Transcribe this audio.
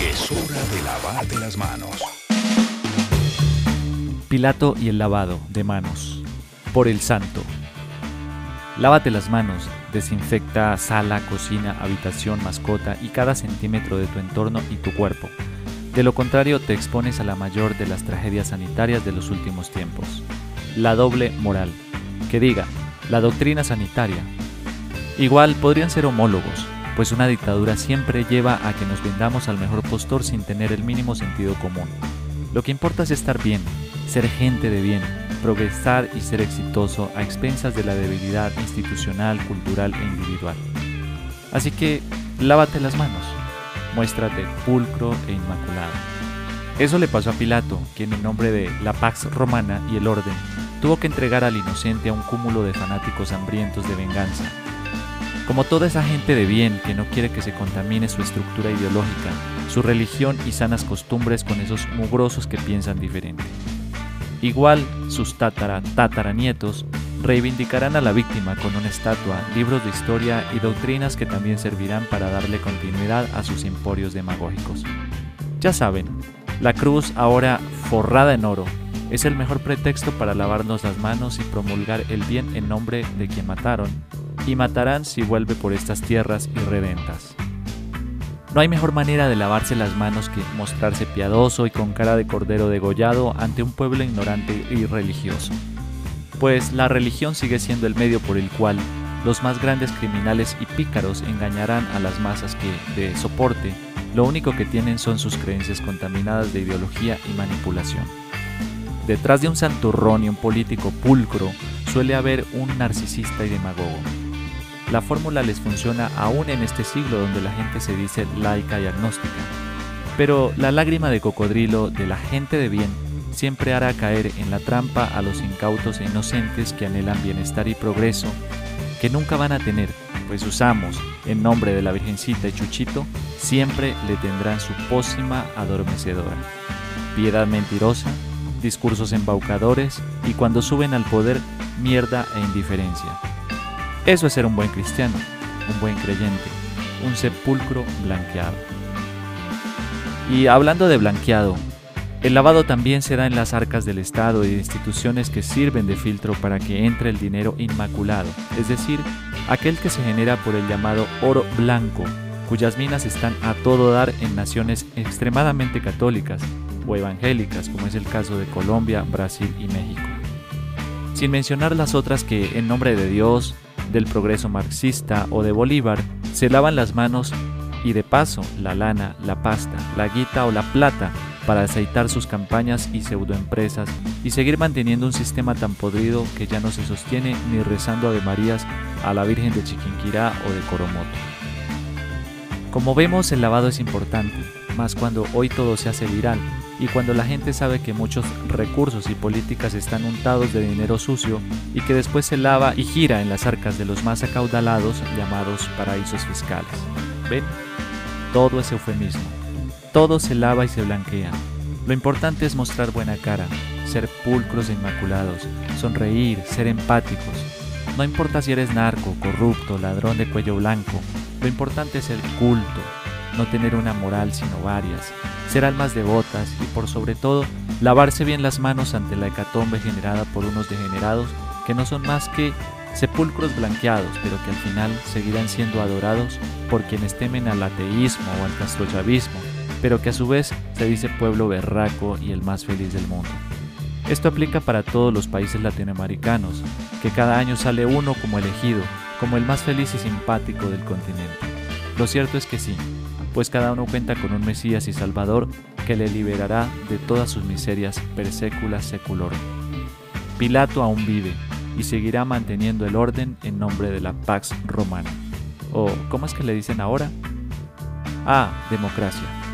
Es hora de lavarte las manos. Pilato y el lavado de manos. Por el santo. Lávate las manos, desinfecta sala, cocina, habitación, mascota y cada centímetro de tu entorno y tu cuerpo. De lo contrario, te expones a la mayor de las tragedias sanitarias de los últimos tiempos. La doble moral. Que diga, la doctrina sanitaria. Igual podrían ser homólogos, pues una dictadura siempre lleva a que nos vendamos al mejor postor sin tener el mínimo sentido común. Lo que importa es estar bien, ser gente de bien, progresar y ser exitoso a expensas de la debilidad institucional, cultural e individual. Así que, lávate las manos, muéstrate pulcro e inmaculado. Eso le pasó a Pilato, quien en nombre de la Pax Romana y el orden, tuvo que entregar al inocente a un cúmulo de fanáticos hambrientos de venganza. Como toda esa gente de bien que no quiere que se contamine su estructura ideológica, su religión y sanas costumbres con esos mugrosos que piensan diferente. Igual sus tatara tataranietos reivindicarán a la víctima con una estatua, libros de historia y doctrinas que también servirán para darle continuidad a sus emporios demagógicos. Ya saben, la cruz ahora forrada en oro es el mejor pretexto para lavarnos las manos y promulgar el bien en nombre de quien mataron, y matarán si vuelve por estas tierras irredentas. No hay mejor manera de lavarse las manos que mostrarse piadoso y con cara de cordero degollado ante un pueblo ignorante y religioso. Pues la religión sigue siendo el medio por el cual los más grandes criminales y pícaros engañarán a las masas que, de soporte, lo único que tienen son sus creencias contaminadas de ideología y manipulación. Detrás de un santurrón y un político pulcro suele haber un narcisista y demagogo la fórmula les funciona aún en este siglo donde la gente se dice laica y agnóstica. Pero la lágrima de cocodrilo de la gente de bien siempre hará caer en la trampa a los incautos e inocentes que anhelan bienestar y progreso, que nunca van a tener, pues usamos, en nombre de la Virgencita y Chuchito, siempre le tendrán su pócima adormecedora. Piedad mentirosa, discursos embaucadores y cuando suben al poder, mierda e indiferencia. Eso es ser un buen cristiano, un buen creyente, un sepulcro blanqueado. Y hablando de blanqueado, el lavado también se da en las arcas del Estado y de instituciones que sirven de filtro para que entre el dinero inmaculado, es decir, aquel que se genera por el llamado oro blanco, cuyas minas están a todo dar en naciones extremadamente católicas o evangélicas, como es el caso de Colombia, Brasil y México. Sin mencionar las otras que, en nombre de Dios, del progreso marxista o de Bolívar, se lavan las manos y de paso la lana, la pasta, la guita o la plata para aceitar sus campañas y pseudoempresas y seguir manteniendo un sistema tan podrido que ya no se sostiene ni rezando Ave Marías a la Virgen de Chiquinquirá o de Coromoto. Como vemos, el lavado es importante, más cuando hoy todo se hace viral y cuando la gente sabe que muchos recursos y políticas están untados de dinero sucio y que después se lava y gira en las arcas de los más acaudalados llamados paraísos fiscales. ¿Ven? Todo es eufemismo. Todo se lava y se blanquea. Lo importante es mostrar buena cara, ser pulcros e inmaculados, sonreír, ser empáticos. No importa si eres narco, corrupto, ladrón de cuello blanco, lo importante es el culto, no tener una moral sino varias, ser almas devotas y por sobre todo lavarse bien las manos ante la hecatombe generada por unos degenerados que no son más que sepulcros blanqueados, pero que al final seguirán siendo adorados por quienes temen al ateísmo o al castrochavismo, pero que a su vez se dice pueblo berraco y el más feliz del mundo. Esto aplica para todos los países latinoamericanos, que cada año sale uno como elegido, como el más feliz y simpático del continente. Lo cierto es que sí, pues cada uno cuenta con un Mesías y Salvador que le liberará de todas sus miserias per secula seculorum. Pilato aún vive y seguirá manteniendo el orden en nombre de la Pax Romana. O, ¿cómo es que le dicen ahora? Ah, democracia.